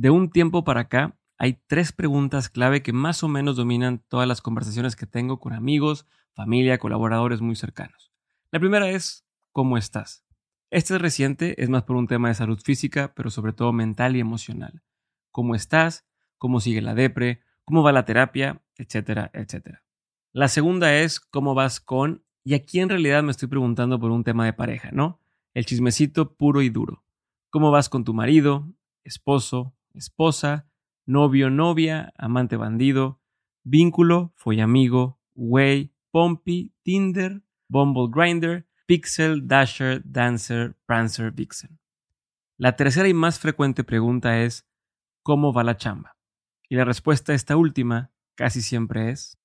De un tiempo para acá, hay tres preguntas clave que más o menos dominan todas las conversaciones que tengo con amigos, familia, colaboradores muy cercanos. La primera es, ¿cómo estás? Este es reciente, es más por un tema de salud física, pero sobre todo mental y emocional. ¿Cómo estás? ¿Cómo sigue la depre? ¿Cómo va la terapia? Etcétera, etcétera. La segunda es, ¿cómo vas con? Y aquí en realidad me estoy preguntando por un tema de pareja, ¿no? El chismecito puro y duro. ¿Cómo vas con tu marido, esposo, esposa, novio, novia, amante bandido, vínculo, follamigo, way, pompi, Tinder, Bumble Grinder, Pixel, Dasher, Dancer, Prancer, Vixen. La tercera y más frecuente pregunta es ¿cómo va la chamba? Y la respuesta a esta última casi siempre es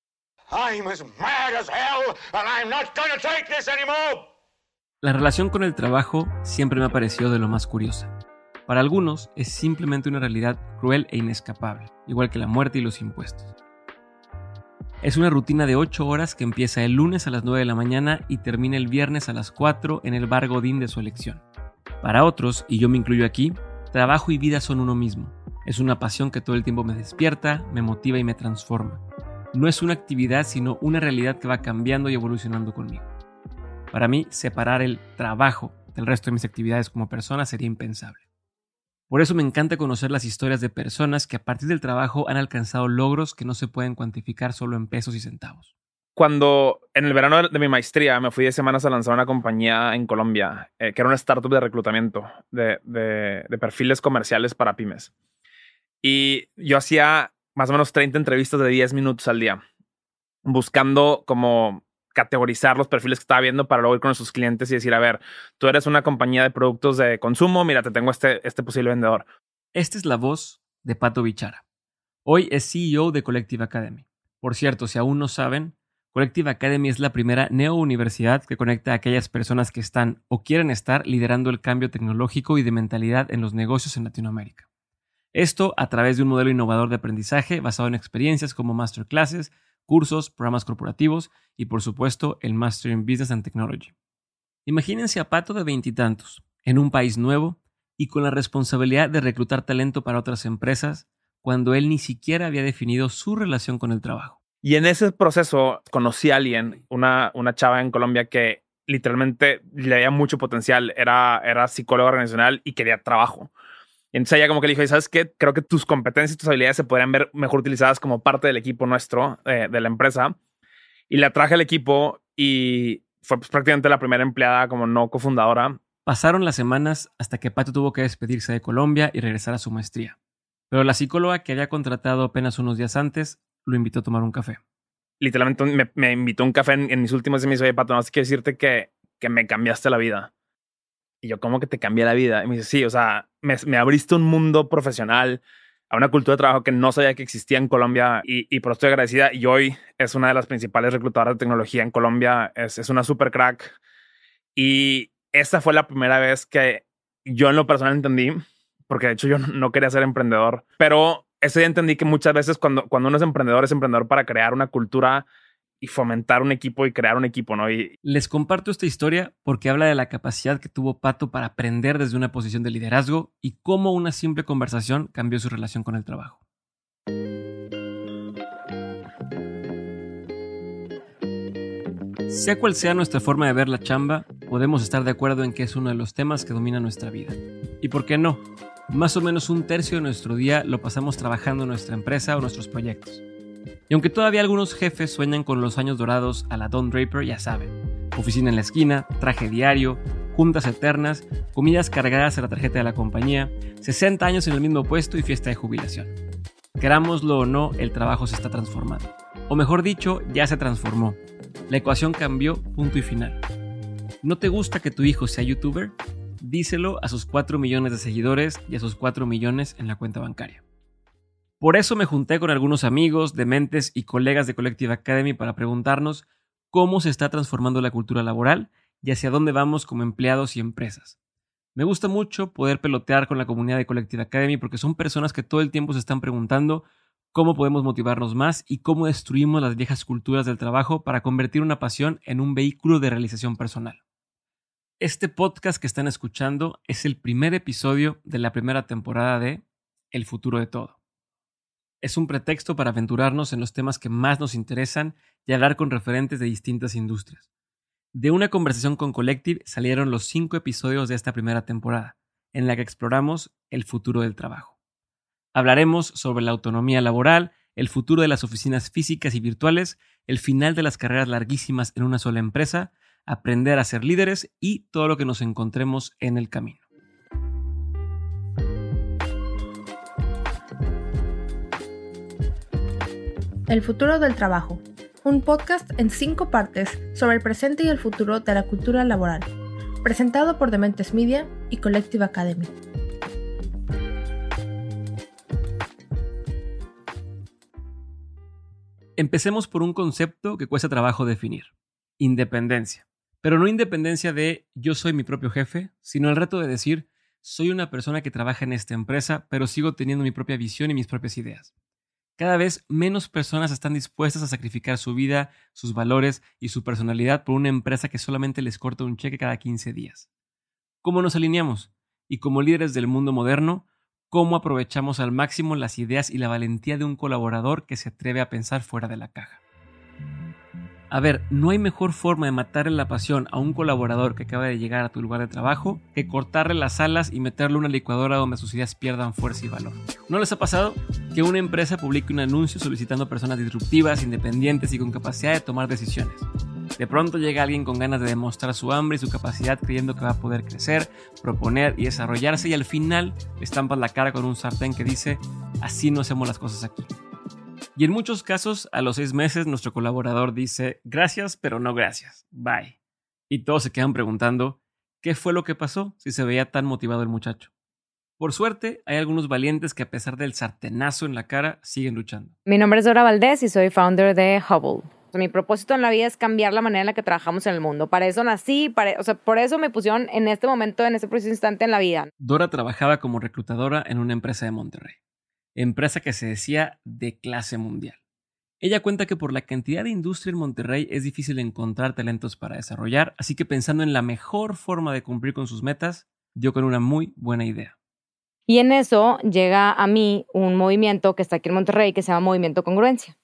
La relación con el trabajo siempre me ha parecido de lo más curiosa. Para algunos es simplemente una realidad cruel e inescapable, igual que la muerte y los impuestos. Es una rutina de 8 horas que empieza el lunes a las 9 de la mañana y termina el viernes a las 4 en el bar Godín de su elección. Para otros, y yo me incluyo aquí, trabajo y vida son uno mismo. Es una pasión que todo el tiempo me despierta, me motiva y me transforma. No es una actividad, sino una realidad que va cambiando y evolucionando conmigo. Para mí, separar el trabajo del resto de mis actividades como persona sería impensable. Por eso me encanta conocer las historias de personas que a partir del trabajo han alcanzado logros que no se pueden cuantificar solo en pesos y centavos. Cuando en el verano de mi maestría me fui de semanas a lanzar una compañía en Colombia, eh, que era una startup de reclutamiento de, de perfiles comerciales para pymes. Y yo hacía más o menos 30 entrevistas de 10 minutos al día, buscando como categorizar los perfiles que estaba viendo para luego ir con sus clientes y decir, a ver, tú eres una compañía de productos de consumo, mira, te tengo este, este posible vendedor. Esta es la voz de Pato Bichara. Hoy es CEO de Collective Academy. Por cierto, si aún no saben, Collective Academy es la primera neo-universidad que conecta a aquellas personas que están o quieren estar liderando el cambio tecnológico y de mentalidad en los negocios en Latinoamérica. Esto a través de un modelo innovador de aprendizaje basado en experiencias como masterclasses, cursos, programas corporativos y por supuesto el Master in Business and Technology. Imagínense a Pato de veintitantos, en un país nuevo y con la responsabilidad de reclutar talento para otras empresas cuando él ni siquiera había definido su relación con el trabajo. Y en ese proceso conocí a alguien, una, una chava en Colombia que literalmente le había mucho potencial, era, era psicóloga organizacional y quería trabajo. Entonces ella como que le dijo, ¿sabes qué? Creo que tus competencias y tus habilidades se podrían ver mejor utilizadas como parte del equipo nuestro, eh, de la empresa. Y la traje al equipo y fue pues, prácticamente la primera empleada como no cofundadora. Pasaron las semanas hasta que Pato tuvo que despedirse de Colombia y regresar a su maestría. Pero la psicóloga que había contratado apenas unos días antes lo invitó a tomar un café. Literalmente me, invitó a un café en, mis últimos días y me dijo, oye, Pato, no sé quiero decirte que, que me cambiaste la vida. Y yo, ¿cómo que te cambié la vida? Y me dice, sí, o sea, me, me, abriste un mundo profesional, a una cultura de trabajo que no sabía que existía en Colombia y, y por esto estoy agradecida. Y hoy es una de las principales reclutadoras de tecnología en Colombia, es, es una super crack. Y esa fue la primera vez que yo en lo personal entendí, porque de hecho yo no quería ser emprendedor, pero ese día entendí que muchas veces cuando, cuando uno es emprendedor, es emprendedor para crear una cultura y fomentar un equipo y crear un equipo, ¿no? Les comparto esta historia porque habla de la capacidad que tuvo Pato para aprender desde una posición de liderazgo y cómo una simple conversación cambió su relación con el trabajo. Sea cual sea nuestra forma de ver la chamba, podemos estar de acuerdo en que es uno de los temas que domina nuestra vida. ¿Y por qué no? Más o menos un tercio de nuestro día lo pasamos trabajando en nuestra empresa o nuestros proyectos. Y aunque todavía algunos jefes sueñan con los años dorados a la Don Draper, ya saben, oficina en la esquina, traje diario, juntas eternas, comidas cargadas a la tarjeta de la compañía, 60 años en el mismo puesto y fiesta de jubilación. Querámoslo o no, el trabajo se está transformando. O mejor dicho, ya se transformó. La ecuación cambió, punto y final. ¿No te gusta que tu hijo sea youtuber? Díselo a sus 4 millones de seguidores y a sus 4 millones en la cuenta bancaria. Por eso me junté con algunos amigos, dementes y colegas de Collective Academy para preguntarnos cómo se está transformando la cultura laboral y hacia dónde vamos como empleados y empresas. Me gusta mucho poder pelotear con la comunidad de Collective Academy porque son personas que todo el tiempo se están preguntando cómo podemos motivarnos más y cómo destruimos las viejas culturas del trabajo para convertir una pasión en un vehículo de realización personal. Este podcast que están escuchando es el primer episodio de la primera temporada de el futuro de todo. Es un pretexto para aventurarnos en los temas que más nos interesan y hablar con referentes de distintas industrias. De una conversación con Collective salieron los cinco episodios de esta primera temporada, en la que exploramos el futuro del trabajo. Hablaremos sobre la autonomía laboral, el futuro de las oficinas físicas y virtuales, el final de las carreras larguísimas en una sola empresa, aprender a ser líderes y todo lo que nos encontremos en el camino. El futuro del trabajo, un podcast en cinco partes sobre el presente y el futuro de la cultura laboral, presentado por Dementes Media y Collective Academy. Empecemos por un concepto que cuesta trabajo definir, independencia. Pero no independencia de yo soy mi propio jefe, sino el reto de decir soy una persona que trabaja en esta empresa, pero sigo teniendo mi propia visión y mis propias ideas. Cada vez menos personas están dispuestas a sacrificar su vida, sus valores y su personalidad por una empresa que solamente les corta un cheque cada 15 días. ¿Cómo nos alineamos? Y como líderes del mundo moderno, cómo aprovechamos al máximo las ideas y la valentía de un colaborador que se atreve a pensar fuera de la caja. A ver, no hay mejor forma de matarle la pasión a un colaborador que acaba de llegar a tu lugar de trabajo que cortarle las alas y meterle una licuadora donde sus ideas pierdan fuerza y valor. ¿No les ha pasado que una empresa publique un anuncio solicitando personas disruptivas, independientes y con capacidad de tomar decisiones? De pronto llega alguien con ganas de demostrar su hambre y su capacidad creyendo que va a poder crecer, proponer y desarrollarse y al final le estampas la cara con un sartén que dice, así no hacemos las cosas aquí. Y en muchos casos, a los seis meses, nuestro colaborador dice, gracias, pero no gracias, bye. Y todos se quedan preguntando, ¿qué fue lo que pasó si se veía tan motivado el muchacho? Por suerte, hay algunos valientes que a pesar del sartenazo en la cara, siguen luchando. Mi nombre es Dora Valdés y soy founder de Hubble mi propósito en la vida es cambiar la manera en la que trabajamos en el mundo. Para eso nací, para, o sea, por eso me pusieron en este momento, en este preciso instante en la vida. Dora trabajaba como reclutadora en una empresa de Monterrey, empresa que se decía de clase mundial. Ella cuenta que por la cantidad de industria en Monterrey es difícil encontrar talentos para desarrollar, así que pensando en la mejor forma de cumplir con sus metas, dio con una muy buena idea. Y en eso llega a mí un movimiento que está aquí en Monterrey que se llama Movimiento Congruencia.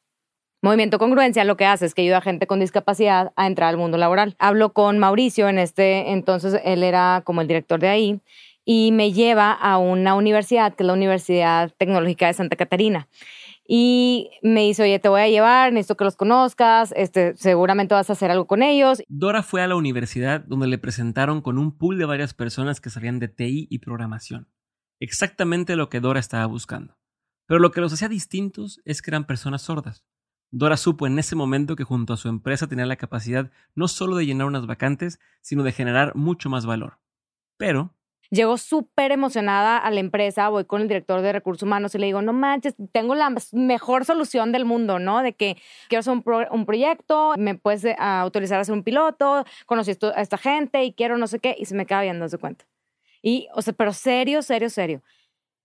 Movimiento Congruencia lo que hace es que ayuda a gente con discapacidad a entrar al mundo laboral. Hablo con Mauricio, en este entonces él era como el director de ahí, y me lleva a una universidad, que es la Universidad Tecnológica de Santa Catarina. Y me dice, oye, te voy a llevar, necesito que los conozcas, este, seguramente vas a hacer algo con ellos. Dora fue a la universidad donde le presentaron con un pool de varias personas que sabían de TI y programación. Exactamente lo que Dora estaba buscando. Pero lo que los hacía distintos es que eran personas sordas. Dora supo en ese momento que junto a su empresa tenía la capacidad no solo de llenar unas vacantes, sino de generar mucho más valor. Pero... Llego súper emocionada a la empresa, voy con el director de recursos humanos y le digo, no manches, tengo la mejor solución del mundo, ¿no? De que quiero hacer un, proyecto, me puedes eh, autorizar a hacer un piloto, conocí a esta gente y quiero no sé qué, y se me acaba viendo, se cuenta. Y, o sea, pero serio, serio, serio.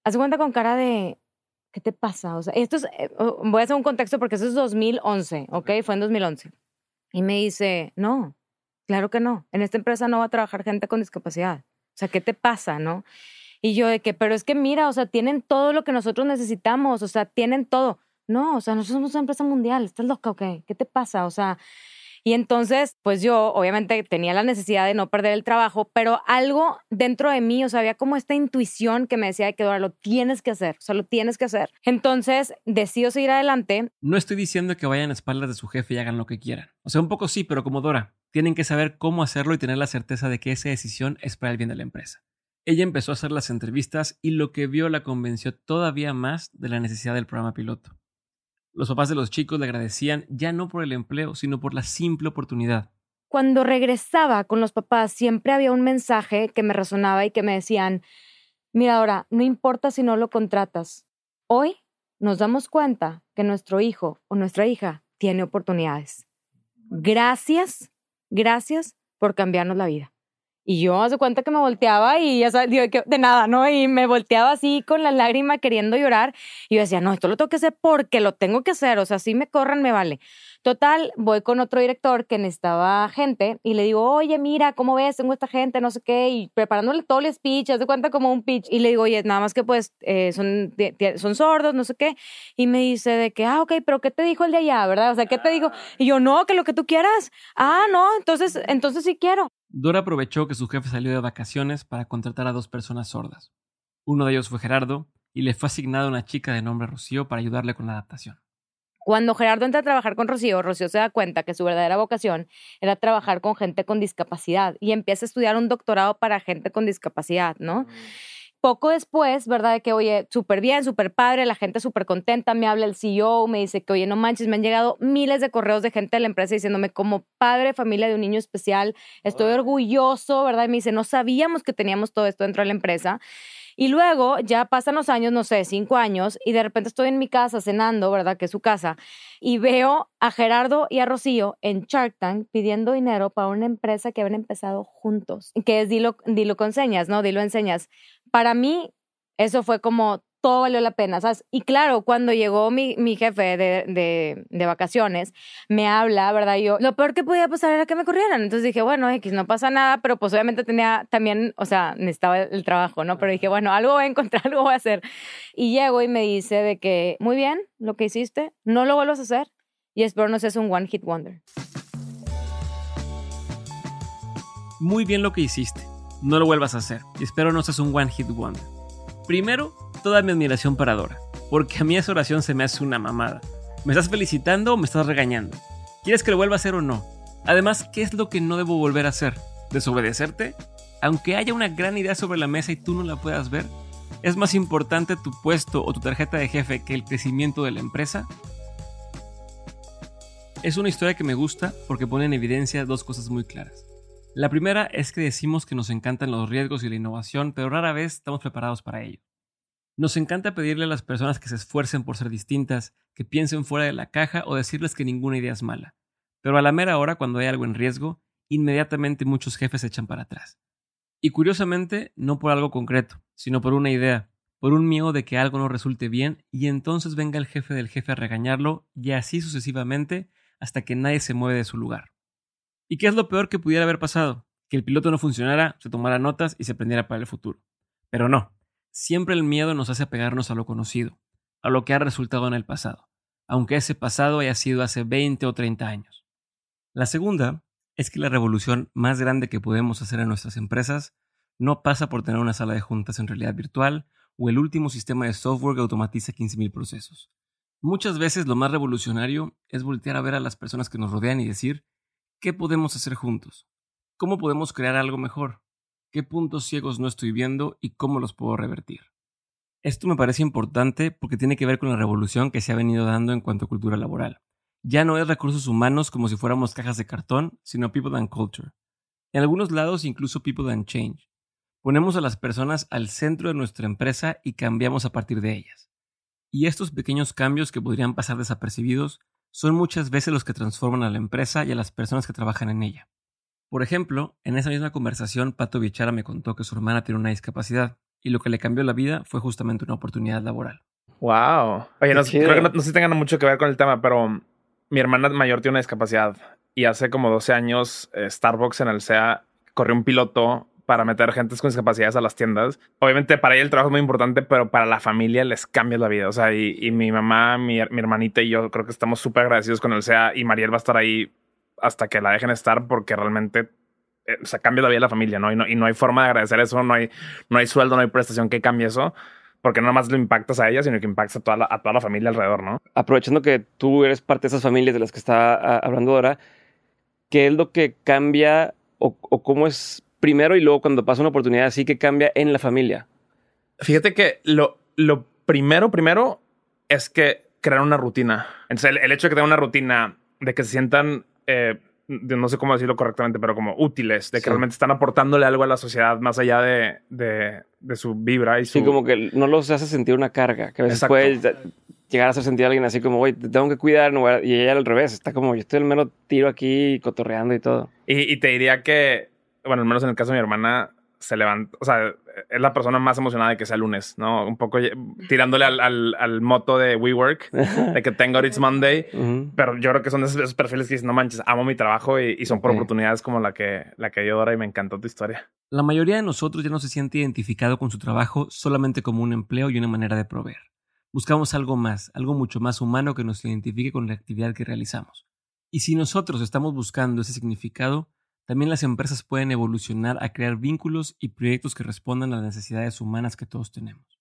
Hace cuenta con cara de, ¿qué te pasa? O sea, esto es, eh, voy a hacer un contexto porque eso es 2011, ¿ok? Fue en 2011. Y me dice, no, claro que no. En esta empresa no va a trabajar gente con discapacidad. O sea, ¿qué te pasa, no? Y yo de que, pero es que mira, o sea, tienen todo lo que nosotros necesitamos, o sea, tienen todo. No, o sea, nosotros somos una empresa mundial, ¿estás loca o qué? ¿Qué te pasa? O sea, y entonces, pues yo obviamente tenía la necesidad de no perder el trabajo, pero algo dentro de mí, o sea, había como esta intuición que me decía que ahora lo tienes que hacer, o sea, lo tienes que hacer. Entonces, decido seguir adelante. No estoy diciendo que vayan a espaldas de su jefe y hagan lo que quieran. O sea, un poco sí, pero como Dora, tienen que saber cómo hacerlo y tener la certeza de que esa decisión es para el bien de la empresa. Ella empezó a hacer las entrevistas y lo que vio la convenció todavía más de la necesidad del programa piloto. Los papás de los chicos le agradecían ya no por el empleo, sino por la simple oportunidad. Cuando regresaba con los papás, siempre había un mensaje que me resonaba y que me decían, mira ahora, no importa si no lo contratas. Hoy nos damos cuenta que nuestro hijo o nuestra hija tiene oportunidades. Gracias, gracias por cambiarnos la vida. Y yo hace cuenta que me volteaba y ya sabes, de nada, ¿no? Y me volteaba así con la lágrima queriendo llorar. Y yo decía, no, esto lo tengo que hacer porque lo tengo que hacer. O sea, si me corran, me vale. Total, voy con otro director que necesitaba gente y le digo, oye, mira, ¿cómo ves? Tengo esta gente, no sé qué, y preparándole todo el speech, haz de cuenta como un pitch. Y le digo, oye, nada más que pues eh, son, son sordos, no sé qué. Y me dice de que, ah, ok, pero ¿qué te dijo el de allá, verdad? O sea, ¿qué te dijo? Y yo, no, que lo que tú quieras. Ah, no, entonces, entonces sí quiero. Dora aprovechó que su jefe salió de vacaciones para contratar a dos personas sordas. Uno de ellos fue Gerardo y le fue asignada una chica de nombre Rocío para ayudarle con la adaptación. Cuando Gerardo entra a trabajar con Rocío, Rocío se da cuenta que su verdadera vocación era trabajar con gente con discapacidad y empieza a estudiar un doctorado para gente con discapacidad, ¿no? Mm. Poco después, ¿verdad? De que, oye, súper bien, súper padre, la gente súper contenta, me habla el CEO, me dice que, oye, no manches, me han llegado miles de correos de gente de la empresa diciéndome, como padre, familia de un niño especial, estoy orgulloso, ¿verdad? Y me dice, no sabíamos que teníamos todo esto dentro de la empresa. Y luego ya pasan los años, no sé, cinco años, y de repente estoy en mi casa cenando, ¿verdad? Que es su casa, y veo a Gerardo y a Rocío en Shark Tank pidiendo dinero para una empresa que habían empezado juntos, que es Dilo, Dilo con señas, ¿no? Dilo enseñas. Para mí, eso fue como todo valió la pena, ¿sabes? Y claro, cuando llegó mi, mi jefe de, de, de, vacaciones, me habla, ¿verdad? Yo, lo peor que podía pasar era que me corrieran. Entonces dije, bueno, X, no pasa nada, pero pues obviamente tenía también, o sea, necesitaba el trabajo, ¿no? Pero dije, bueno, algo voy a encontrar, algo voy a hacer. Y llego y me dice de que, muy bien, lo que hiciste, no lo vuelvas a hacer y espero no seas un one hit wonder. Muy bien lo que hiciste, no lo vuelvas a hacer y espero no seas un one hit wonder. Primero, toda mi admiración para Dora, porque a mí esa oración se me hace una mamada. ¿Me estás felicitando o me estás regañando? ¿Quieres que lo vuelva a hacer o no? Además, ¿qué es lo que no debo volver a hacer? ¿Desobedecerte? Aunque haya una gran idea sobre la mesa y tú no la puedas ver, ¿es más importante tu puesto o tu tarjeta de jefe que el crecimiento de la empresa? Es una historia que me gusta porque pone en evidencia dos cosas muy claras. La primera es que decimos que nos encantan los riesgos y la innovación, pero rara vez estamos preparados para ello. Nos encanta pedirle a las personas que se esfuercen por ser distintas, que piensen fuera de la caja o decirles que ninguna idea es mala. Pero a la mera hora, cuando hay algo en riesgo, inmediatamente muchos jefes se echan para atrás. Y curiosamente, no por algo concreto, sino por una idea, por un miedo de que algo no resulte bien y entonces venga el jefe del jefe a regañarlo y así sucesivamente hasta que nadie se mueve de su lugar. ¿Y qué es lo peor que pudiera haber pasado? Que el piloto no funcionara, se tomara notas y se prendiera para el futuro. Pero no, Siempre el miedo nos hace apegarnos a lo conocido, a lo que ha resultado en el pasado, aunque ese pasado haya sido hace 20 o 30 años. La segunda es que la revolución más grande que podemos hacer en nuestras empresas no pasa por tener una sala de juntas en realidad virtual o el último sistema de software que automatiza 15.000 procesos. Muchas veces lo más revolucionario es voltear a ver a las personas que nos rodean y decir, ¿qué podemos hacer juntos? ¿Cómo podemos crear algo mejor? qué puntos ciegos no estoy viendo y cómo los puedo revertir. Esto me parece importante porque tiene que ver con la revolución que se ha venido dando en cuanto a cultura laboral. Ya no es recursos humanos como si fuéramos cajas de cartón, sino people and culture. En algunos lados incluso people and change. Ponemos a las personas al centro de nuestra empresa y cambiamos a partir de ellas. Y estos pequeños cambios que podrían pasar desapercibidos son muchas veces los que transforman a la empresa y a las personas que trabajan en ella. Por ejemplo, en esa misma conversación, Pato Bichara me contó que su hermana tiene una discapacidad y lo que le cambió la vida fue justamente una oportunidad laboral. Wow. Oye, no, creo que no, no sé si tengan mucho que ver con el tema, pero mi hermana mayor tiene una discapacidad y hace como 12 años eh, Starbucks en el SEA corrió un piloto para meter gente con discapacidades a las tiendas. Obviamente para ella el trabajo es muy importante, pero para la familia les cambia la vida. O sea, y, mi mamá, mi, hermanita y yo creo que estamos súper agradecidos con el SEA y Mariel va a estar ahí hasta que la dejen estar porque realmente eh, o sea, cambia la vida de la familia, ¿no? Y, ¿no? y no hay forma de agradecer eso, no hay, no hay sueldo, no hay prestación que cambie eso, porque no más lo impactas a ella, sino que impactas a toda, la, a toda la familia alrededor, ¿no? Aprovechando que tú eres parte de esas familias de las que está ah, hablando ahora, ¿qué es lo que cambia o cómo es primero y luego cuando pasa una oportunidad así que cambia en la familia? Fíjate que lo, lo primero, primero es que crear una rutina. Entonces, el, el hecho de que tengan una rutina, de que se sientan eh, no sé cómo decirlo correctamente, pero como útiles, de que realmente están aportándole algo a la sociedad más allá de, de, su vibra y su... Sí, como que no los hace sentir una carga, que a veces puede llegar a hacer sentir a alguien así como, oye, te tengo que cuidar, y ella al revés, está como, yo estoy al menos tiro aquí cotorreando y todo. Y, y te diría que bueno, al menos en el caso de mi hermana, se levanta, o sea, es la persona más emocionada de que sea lunes, ¿no? Un poco tirándole al, al, al moto de WeWork, de que tengo It's Monday, pero yo creo que son esos, perfiles que dicen, no manches, amo mi trabajo y, son por oportunidades como la que, la que dio Dora y me encantó tu historia. La mayoría de nosotros ya no se siente identificado con su trabajo solamente como un empleo y una manera de proveer. Buscamos algo más, algo mucho más humano que nos identifique con la actividad que realizamos. Y si nosotros estamos buscando ese significado, también las empresas pueden evolucionar a crear vínculos y proyectos que respondan a las necesidades humanas que todos tenemos.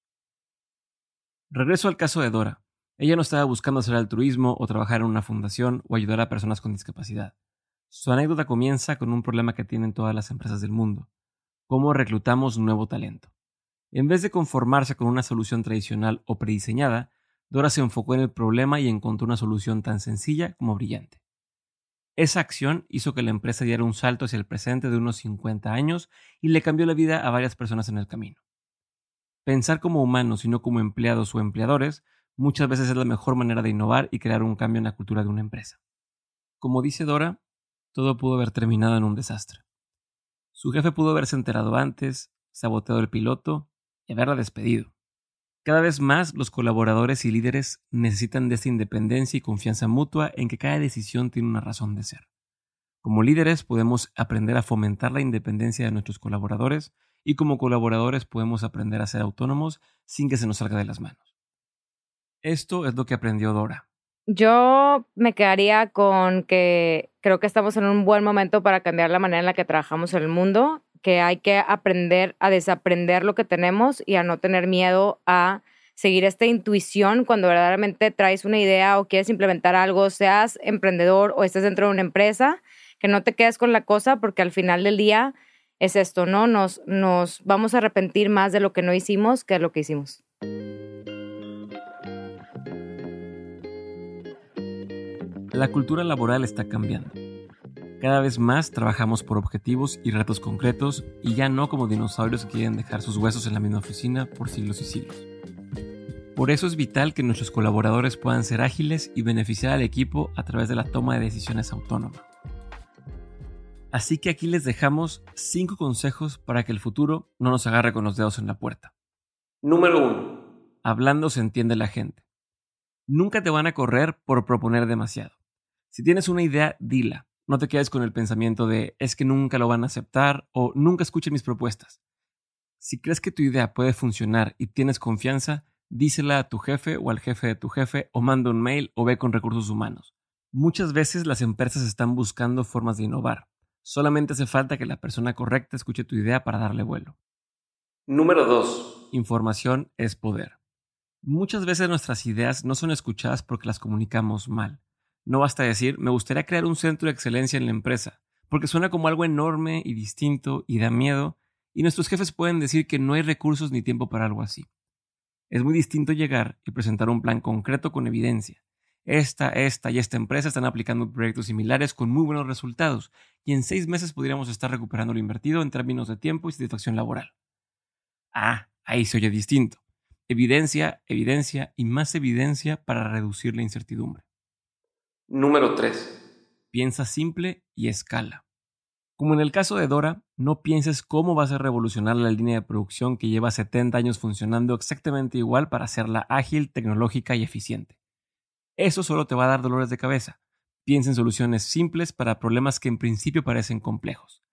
Regreso al caso de Dora. Ella no estaba buscando hacer altruismo o trabajar en una fundación o ayudar a personas con discapacidad. Su anécdota comienza con un problema que tienen todas las empresas del mundo. ¿Cómo reclutamos nuevo talento? En vez de conformarse con una solución tradicional o prediseñada, Dora se enfocó en el problema y encontró una solución tan sencilla como brillante. Esa acción hizo que la empresa diera un salto hacia el presente de unos 50 años y le cambió la vida a varias personas en el camino. Pensar como humanos y no como empleados o empleadores muchas veces es la mejor manera de innovar y crear un cambio en la cultura de una empresa. Como dice Dora, todo pudo haber terminado en un desastre. Su jefe pudo haberse enterado antes, saboteado el piloto y haberla despedido. Cada vez más los colaboradores y líderes necesitan de esta independencia y confianza mutua en que cada decisión tiene una razón de ser. Como líderes podemos aprender a fomentar la independencia de nuestros colaboradores y como colaboradores podemos aprender a ser autónomos sin que se nos salga de las manos. Esto es lo que aprendió Dora. Yo me quedaría con que creo que estamos en un buen momento para cambiar la manera en la que trabajamos en el mundo que hay que aprender a desaprender lo que tenemos y a no tener miedo a seguir esta intuición cuando verdaderamente traes una idea o quieres implementar algo, seas emprendedor o estés dentro de una empresa, que no te quedes con la cosa porque al final del día es esto, ¿no? Nos, nos vamos a arrepentir más de lo que no hicimos que de lo que hicimos. La cultura laboral está cambiando. Cada vez más trabajamos por objetivos y retos concretos y ya no como dinosaurios que quieren dejar sus huesos en la misma oficina por siglos y siglos. Por eso es vital que nuestros colaboradores puedan ser ágiles y beneficiar al equipo a través de la toma de decisiones autónoma. Así que aquí les dejamos 5 consejos para que el futuro no nos agarre con los dedos en la puerta. Número 1. Hablando se entiende la gente. Nunca te van a correr por proponer demasiado. Si tienes una idea, dila. No te quedes con el pensamiento de es que nunca lo van a aceptar o nunca escuchen mis propuestas. Si crees que tu idea puede funcionar y tienes confianza, dísela a tu jefe o al jefe de tu jefe o manda un mail o ve con recursos humanos. Muchas veces las empresas están buscando formas de innovar. Solamente hace falta que la persona correcta escuche tu idea para darle vuelo. Número 2. Información es poder. Muchas veces nuestras ideas no son escuchadas porque las comunicamos mal. No basta decir, me gustaría crear un centro de excelencia en la empresa, porque suena como algo enorme y distinto y da miedo, y nuestros jefes pueden decir que no hay recursos ni tiempo para algo así. Es muy distinto llegar y presentar un plan concreto con evidencia. Esta, esta y esta empresa están aplicando proyectos similares con muy buenos resultados, y en seis meses podríamos estar recuperando lo invertido en términos de tiempo y satisfacción laboral. Ah, ahí se oye distinto. Evidencia, evidencia y más evidencia para reducir la incertidumbre. Número 3. Piensa simple y escala. Como en el caso de Dora, no pienses cómo vas a revolucionar la línea de producción que lleva 70 años funcionando exactamente igual para hacerla ágil, tecnológica y eficiente. Eso solo te va a dar dolores de cabeza. Piensa en soluciones simples para problemas que en principio parecen complejos.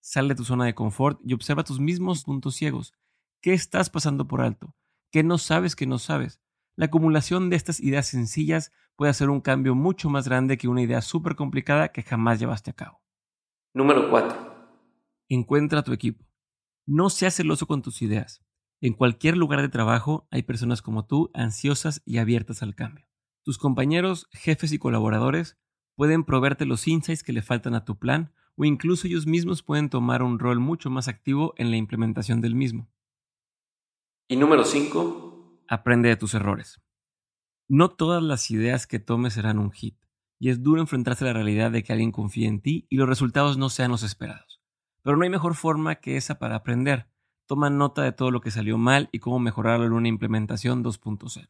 Sal de tu zona de confort y observa tus mismos puntos ciegos. ¿Qué estás pasando por alto? ¿Qué no sabes que no sabes? La acumulación de estas ideas sencillas puede hacer un cambio mucho más grande que una idea súper complicada que jamás llevaste a cabo. Número 4. Encuentra tu equipo. No seas celoso con tus ideas. En cualquier lugar de trabajo hay personas como tú ansiosas y abiertas al cambio. Tus compañeros, jefes y colaboradores pueden proveerte los insights que le faltan a tu plan o incluso ellos mismos pueden tomar un rol mucho más activo en la implementación del mismo. Y número 5 aprende de tus errores. No todas las ideas que tomes serán un hit, y es duro enfrentarse a la realidad de que alguien confíe en ti y los resultados no sean los esperados. Pero no hay mejor forma que esa para aprender. Toma nota de todo lo que salió mal y cómo mejorarlo en una implementación 2.0.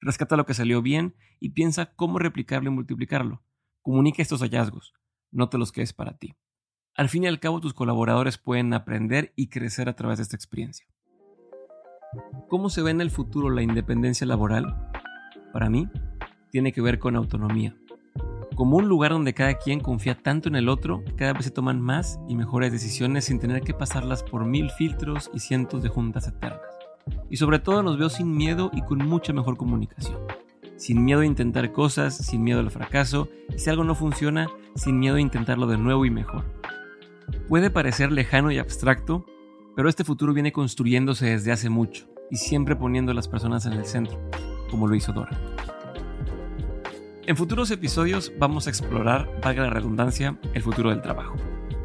Rescata lo que salió bien y piensa cómo replicarlo y multiplicarlo. Comunica estos hallazgos. No te los quedes para ti. Al fin y al cabo, tus colaboradores pueden aprender y crecer a través de esta experiencia. ¿Cómo se ve en el futuro la independencia laboral? Para mí, tiene que ver con autonomía. Como un lugar donde cada quien confía tanto en el otro, cada vez se toman más y mejores decisiones sin tener que pasarlas por mil filtros y cientos de juntas eternas. Y sobre todo nos veo sin miedo y con mucha mejor comunicación. Sin miedo a intentar cosas, sin miedo al fracaso, y si algo no funciona, sin miedo a intentarlo de nuevo y mejor. Puede parecer lejano y abstracto, pero este futuro viene construyéndose desde hace mucho y siempre poniendo a las personas en el centro, como lo hizo Dora. En futuros episodios vamos a explorar, valga la redundancia, el futuro del trabajo.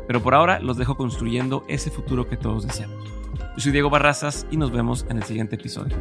Pero por ahora los dejo construyendo ese futuro que todos deseamos. Yo soy Diego Barrazas y nos vemos en el siguiente episodio.